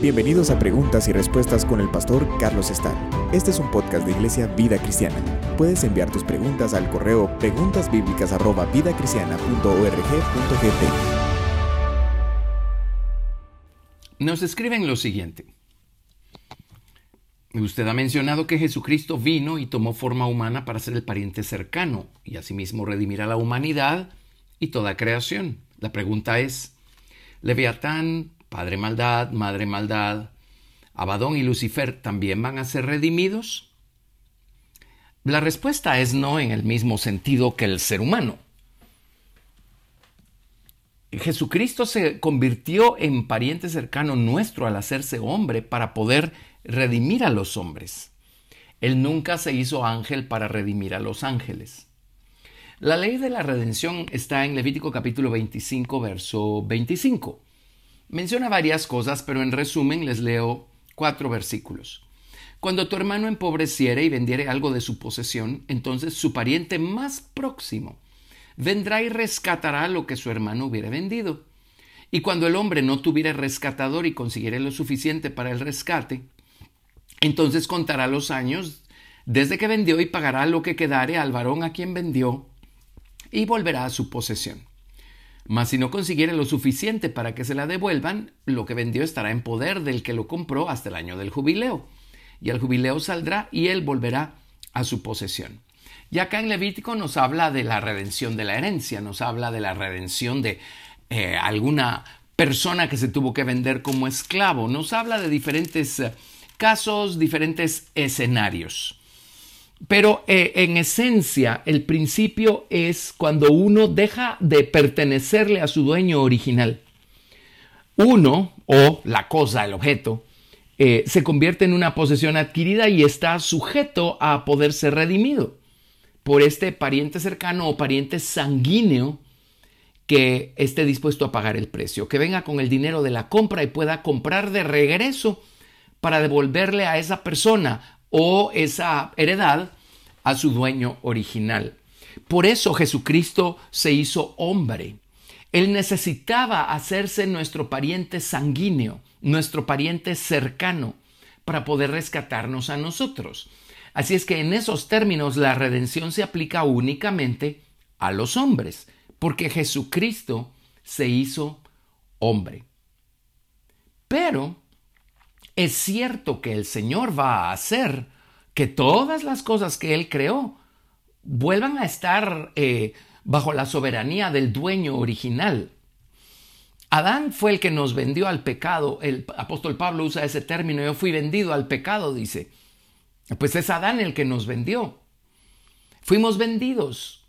Bienvenidos a Preguntas y Respuestas con el pastor Carlos Estar. Este es un podcast de Iglesia Vida Cristiana. Puedes enviar tus preguntas al correo preguntasbiblicas@vidacristiana.org.gt. Nos escriben lo siguiente. Usted ha mencionado que Jesucristo vino y tomó forma humana para ser el pariente cercano y asimismo redimir a la humanidad y toda creación. La pregunta es, ¿Leviatán, Padre Maldad, Madre Maldad, Abadón y Lucifer también van a ser redimidos? La respuesta es no en el mismo sentido que el ser humano. Jesucristo se convirtió en pariente cercano nuestro al hacerse hombre para poder redimir a los hombres. Él nunca se hizo ángel para redimir a los ángeles. La ley de la redención está en Levítico capítulo 25, verso 25. Menciona varias cosas, pero en resumen les leo cuatro versículos. Cuando tu hermano empobreciere y vendiere algo de su posesión, entonces su pariente más próximo vendrá y rescatará lo que su hermano hubiera vendido. Y cuando el hombre no tuviera rescatador y consiguiere lo suficiente para el rescate, entonces contará los años desde que vendió y pagará lo que quedare al varón a quien vendió y volverá a su posesión. Mas si no consiguiere lo suficiente para que se la devuelvan, lo que vendió estará en poder del que lo compró hasta el año del jubileo. Y el jubileo saldrá y él volverá a su posesión. Y acá en Levítico nos habla de la redención de la herencia, nos habla de la redención de eh, alguna persona que se tuvo que vender como esclavo, nos habla de diferentes eh, casos, diferentes escenarios. Pero eh, en esencia, el principio es cuando uno deja de pertenecerle a su dueño original. Uno, o la cosa, el objeto, eh, se convierte en una posesión adquirida y está sujeto a poder ser redimido por este pariente cercano o pariente sanguíneo que esté dispuesto a pagar el precio, que venga con el dinero de la compra y pueda comprar de regreso para devolverle a esa persona o esa heredad a su dueño original. Por eso Jesucristo se hizo hombre. Él necesitaba hacerse nuestro pariente sanguíneo, nuestro pariente cercano, para poder rescatarnos a nosotros. Así es que en esos términos la redención se aplica únicamente a los hombres, porque Jesucristo se hizo hombre. Pero es cierto que el Señor va a hacer que todas las cosas que Él creó vuelvan a estar eh, bajo la soberanía del dueño original. Adán fue el que nos vendió al pecado. El apóstol Pablo usa ese término, yo fui vendido al pecado, dice. Pues es Adán el que nos vendió. Fuimos vendidos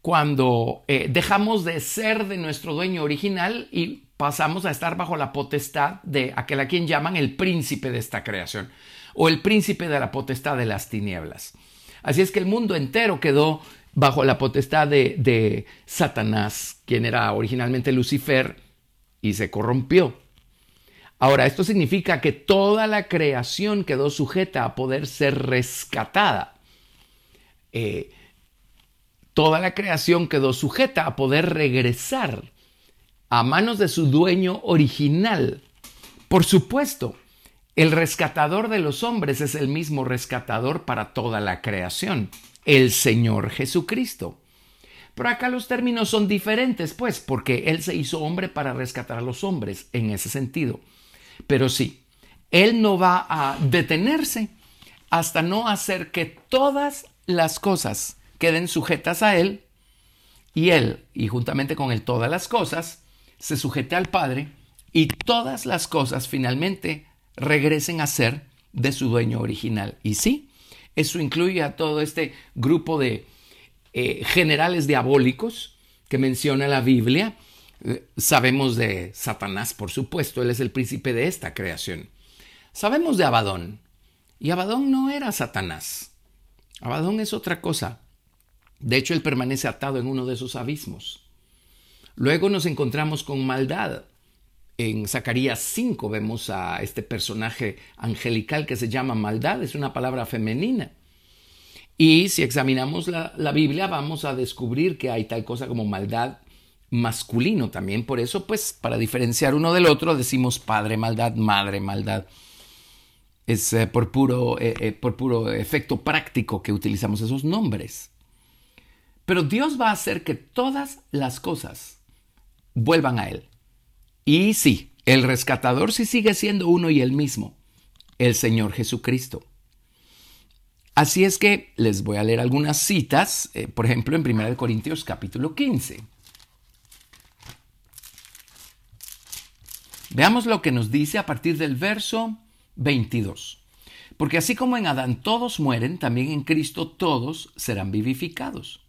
cuando eh, dejamos de ser de nuestro dueño original y pasamos a estar bajo la potestad de aquel a quien llaman el príncipe de esta creación o el príncipe de la potestad de las tinieblas. Así es que el mundo entero quedó bajo la potestad de, Satanás, quien era originalmente Lucifer, y se corrompió. Ahora, esto significa que toda la creación quedó sujeta a poder ser rescatada. Eh, toda la creación quedó sujeta a poder regresar a manos de su dueño original. Por supuesto, el rescatador de los hombres es el mismo rescatador para toda la creación, el Señor Jesucristo. Pero acá los términos son diferentes, pues, porque Él se hizo hombre para rescatar a los hombres en ese sentido. Pero sí, Él no va a detenerse hasta no hacer que todas las cosas queden sujetas a Él y Él, y juntamente con Él todas las cosas, se sujete al Padre y todas las cosas finalmente regresen a ser de su dueño original. Y sí, eso incluye a todo este grupo de eh, generales diabólicos que menciona la Biblia. Eh, sabemos de Satanás, por supuesto, él es el príncipe de esta creación. Sabemos de Abadón, y Abadón no era Satanás. Abadón es otra cosa. De hecho, él permanece atado en uno de esos abismos. Luego nos encontramos con maldad. En Zacarías 5 vemos a este personaje angelical que se llama maldad, es una palabra femenina. Y si examinamos la, Biblia vamos a descubrir que hay tal cosa como maldad masculino también. Por eso, pues, para diferenciar uno del otro, decimos padre maldad, madre maldad. Es eh, por, puro, eh, eh, por puro efecto práctico que utilizamos esos nombres. Pero Dios va a hacer que todas las cosas vuelvan a Él. Y sí, el rescatador sí sigue siendo uno y el mismo, el Señor Jesucristo. Así es que les voy a leer algunas citas, por ejemplo, en 1 Corintios capítulo 15. Veamos lo que nos dice a partir del verso 22. Porque así como en Adán todos mueren, también en Cristo todos serán vivificados.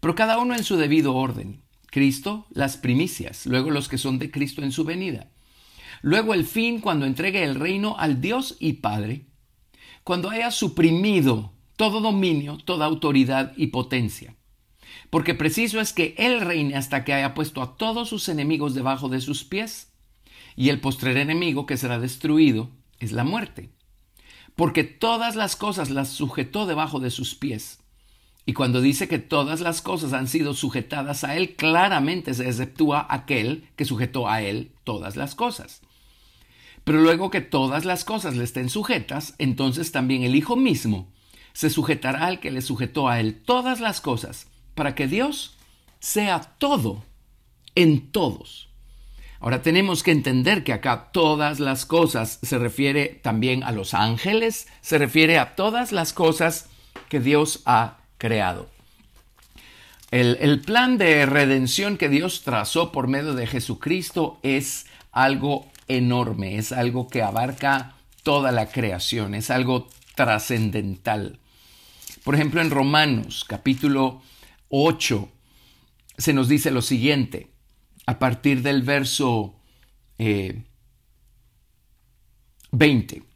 Pero cada uno en su debido orden. Cristo, las primicias, luego los que son de Cristo en su venida. Luego el fin cuando entregue el reino al Dios y Padre, cuando haya suprimido todo dominio, toda autoridad y potencia. Porque preciso es que Él reine hasta que haya puesto a todos sus enemigos debajo de sus pies y el postrer enemigo que será destruido es la muerte. Porque todas las cosas las sujetó debajo de sus pies. Y cuando dice que todas las cosas han sido sujetadas a Él, claramente se exceptúa aquel que sujetó a Él todas las cosas. Pero luego que todas las cosas le estén sujetas, entonces también el Hijo mismo se sujetará al que le sujetó a Él todas las cosas, para que Dios sea todo en todos. Ahora tenemos que entender que acá todas las cosas se refiere también a los ángeles, se refiere a todas las cosas que Dios ha creado. El, plan de redención que Dios trazó por medio de Jesucristo es algo enorme, es algo que abarca toda la creación, es algo trascendental. Por ejemplo, en Romanos capítulo 8 se nos dice lo siguiente, a partir del verso 20.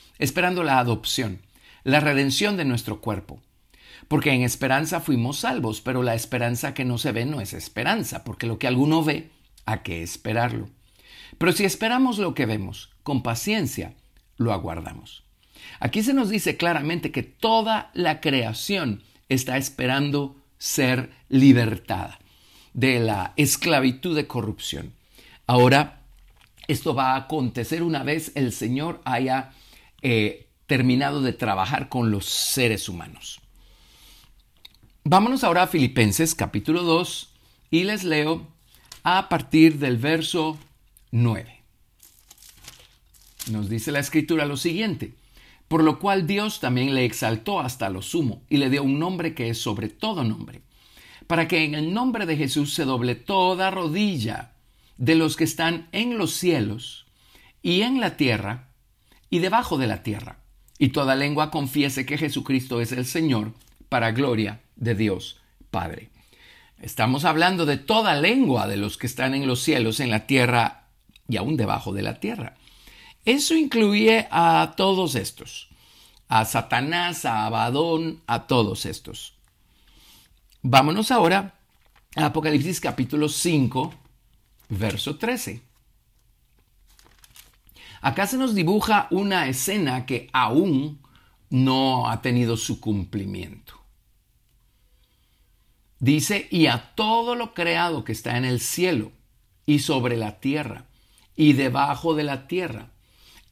esperando la adopción, la redención de nuestro cuerpo. Porque en esperanza fuimos salvos, pero la esperanza que no se ve no es esperanza, porque lo que alguno ve, ¿a qué esperarlo? Pero si esperamos lo que vemos, con paciencia, lo aguardamos. Aquí se nos dice claramente que toda la creación está esperando ser libertada de la esclavitud de corrupción. Ahora, esto va a acontecer una vez el Señor haya eh, terminado de trabajar con los seres humanos. Vámonos ahora a Filipenses capítulo 2 y les leo a partir del verso 9. Nos dice la escritura lo siguiente por lo cual Dios también le exaltó hasta lo sumo y le dio un nombre que es sobre todo nombre, para que en el nombre de Jesús se doble toda rodilla de los que están en los cielos y en la tierra y debajo de la tierra, y toda lengua confiese que Jesucristo es el Señor, para gloria de Dios Padre. Estamos hablando de toda lengua de los que están en los cielos, en la tierra y aún debajo de la tierra. Eso incluye a todos estos, a Satanás, a Abadón, a todos estos. Vámonos ahora a Apocalipsis capítulo 5, verso 13. Acá se nos dibuja una escena que aún no ha tenido su cumplimiento. Dice, y a todo lo creado que está en el cielo y sobre la tierra y debajo de la tierra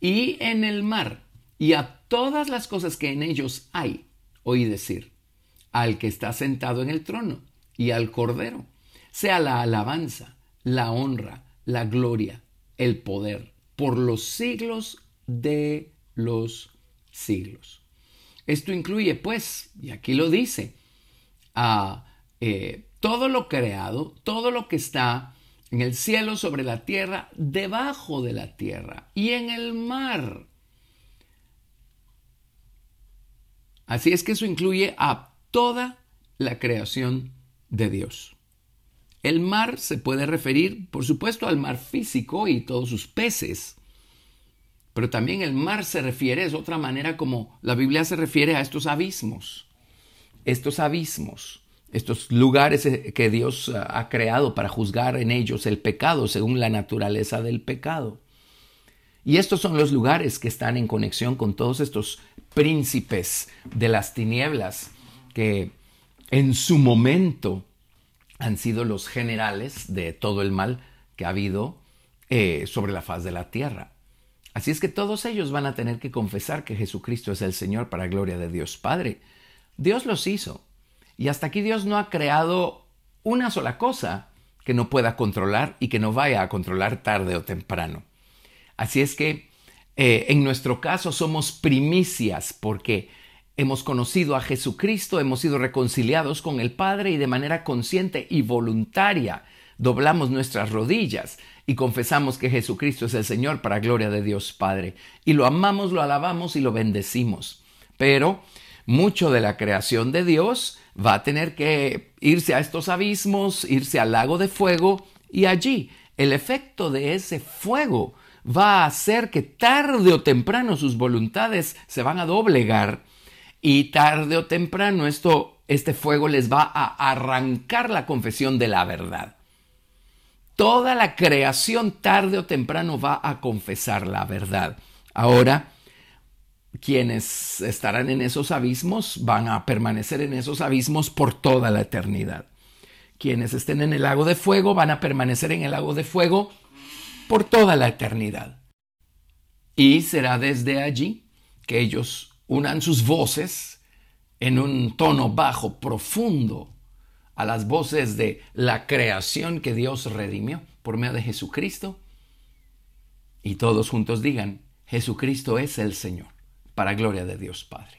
y en el mar, y a todas las cosas que en ellos hay, oí decir, al que está sentado en el trono y al cordero, sea la alabanza, la honra, la gloria, el poder, por los siglos de los siglos. Esto incluye, pues, y aquí lo dice, a eh, todo lo creado, todo lo que está en el cielo, sobre la tierra, debajo de la tierra y en el mar. Así es que eso incluye a toda la creación de Dios. El mar se puede referir, por supuesto, al mar físico y todos sus peces. Pero también el mar se refiere, es otra manera como la Biblia se refiere a estos abismos. Estos abismos, estos lugares eh, que Dios eh, ha creado para juzgar en ellos el pecado según la naturaleza del pecado. Y estos son los lugares que están en conexión con todos estos príncipes de las tinieblas que en su momento han sido los generales de todo el mal que ha habido eh, sobre la faz de la tierra. Así es que todos ellos van a tener que confesar que Jesucristo es el Señor para gloria de Dios Padre. Dios los hizo. Y hasta aquí Dios no ha creado una sola cosa que no pueda controlar y que no vaya a controlar tarde o temprano. Así es que eh, en nuestro caso somos primicias porque hemos conocido a Jesucristo, hemos sido reconciliados con el Padre y de manera consciente y voluntaria doblamos nuestras rodillas y confesamos que Jesucristo es el Señor para gloria de Dios Padre. Y lo amamos, lo alabamos y lo bendecimos. Pero mucho de la creación de Dios va a tener que irse a estos abismos, irse al lago de fuego y allí el efecto de ese fuego va a hacer que tarde o temprano sus voluntades se van a doblegar y tarde o temprano esto, este fuego les va a arrancar la confesión de la verdad. Toda la creación tarde o temprano va a confesar la verdad. Ahora, quienes estarán en esos abismos van a permanecer en esos abismos por toda la eternidad. Quienes estén en el lago de fuego van a permanecer en el lago de fuego por toda la eternidad. Y será desde allí que ellos unan sus voces en un tono bajo, profundo, a las voces de la creación que Dios redimió por medio de Jesucristo. Y todos juntos digan, Jesucristo es el Señor, para gloria de Dios Padre.